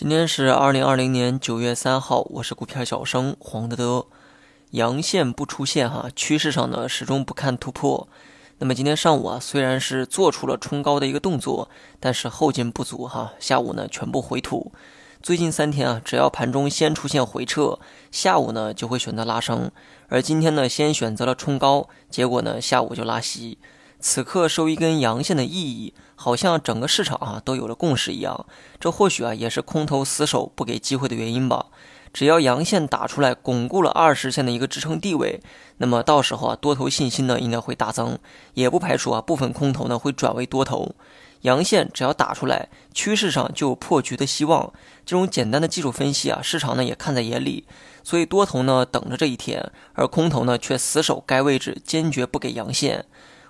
今天是二零二零年九月三号，我是股票小生黄德德。阳线不出现哈，趋势上呢始终不看突破。那么今天上午啊，虽然是做出了冲高的一个动作，但是后劲不足哈，下午呢全部回吐。最近三天啊，只要盘中先出现回撤，下午呢就会选择拉升。而今天呢，先选择了冲高，结果呢下午就拉稀。此刻收一根阳线的意义，好像整个市场啊都有了共识一样。这或许啊也是空头死守不给机会的原因吧。只要阳线打出来，巩固了二十线的一个支撑地位，那么到时候啊多头信心呢应该会大增，也不排除啊部分空头呢会转为多头。阳线只要打出来，趋势上就有破局的希望。这种简单的技术分析啊，市场呢也看在眼里，所以多头呢等着这一天，而空头呢却死守该位置，坚决不给阳线。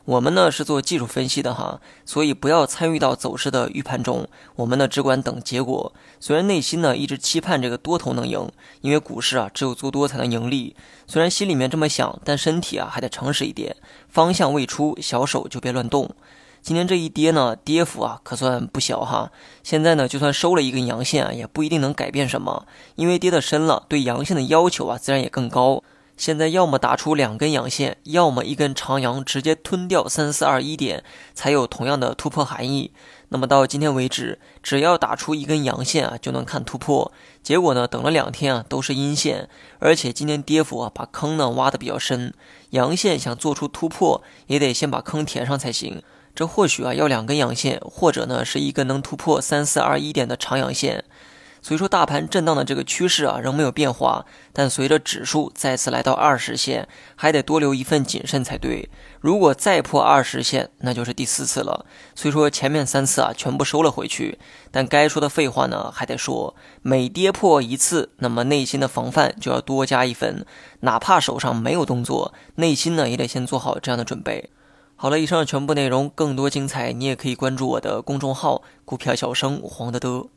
我们呢是做技术分析的哈，所以不要参与到走势的预判中。我们呢只管等结果。虽然内心呢一直期盼这个多头能赢，因为股市啊只有做多才能盈利。虽然心里面这么想，但身体啊还得诚实一点。方向未出，小手就别乱动。今天这一跌呢，跌幅啊可算不小哈。现在呢就算收了一根阳线啊，也不一定能改变什么，因为跌得深了，对阳线的要求啊自然也更高。现在要么打出两根阳线，要么一根长阳直接吞掉三四二一点，才有同样的突破含义。那么到今天为止，只要打出一根阳线啊，就能看突破。结果呢，等了两天啊，都是阴线，而且今天跌幅啊，把坑呢挖的比较深。阳线想做出突破，也得先把坑填上才行。这或许啊要两根阳线，或者呢是一根能突破三四二一点的长阳线。所以说，大盘震荡的这个趋势啊，仍没有变化。但随着指数再次来到二十线，还得多留一份谨慎才对。如果再破二十线，那就是第四次了。所以说，前面三次啊，全部收了回去。但该说的废话呢，还得说。每跌破一次，那么内心的防范就要多加一分。哪怕手上没有动作，内心呢，也得先做好这样的准备。好了，以上全部内容，更多精彩，你也可以关注我的公众号“股票小生黄德德”。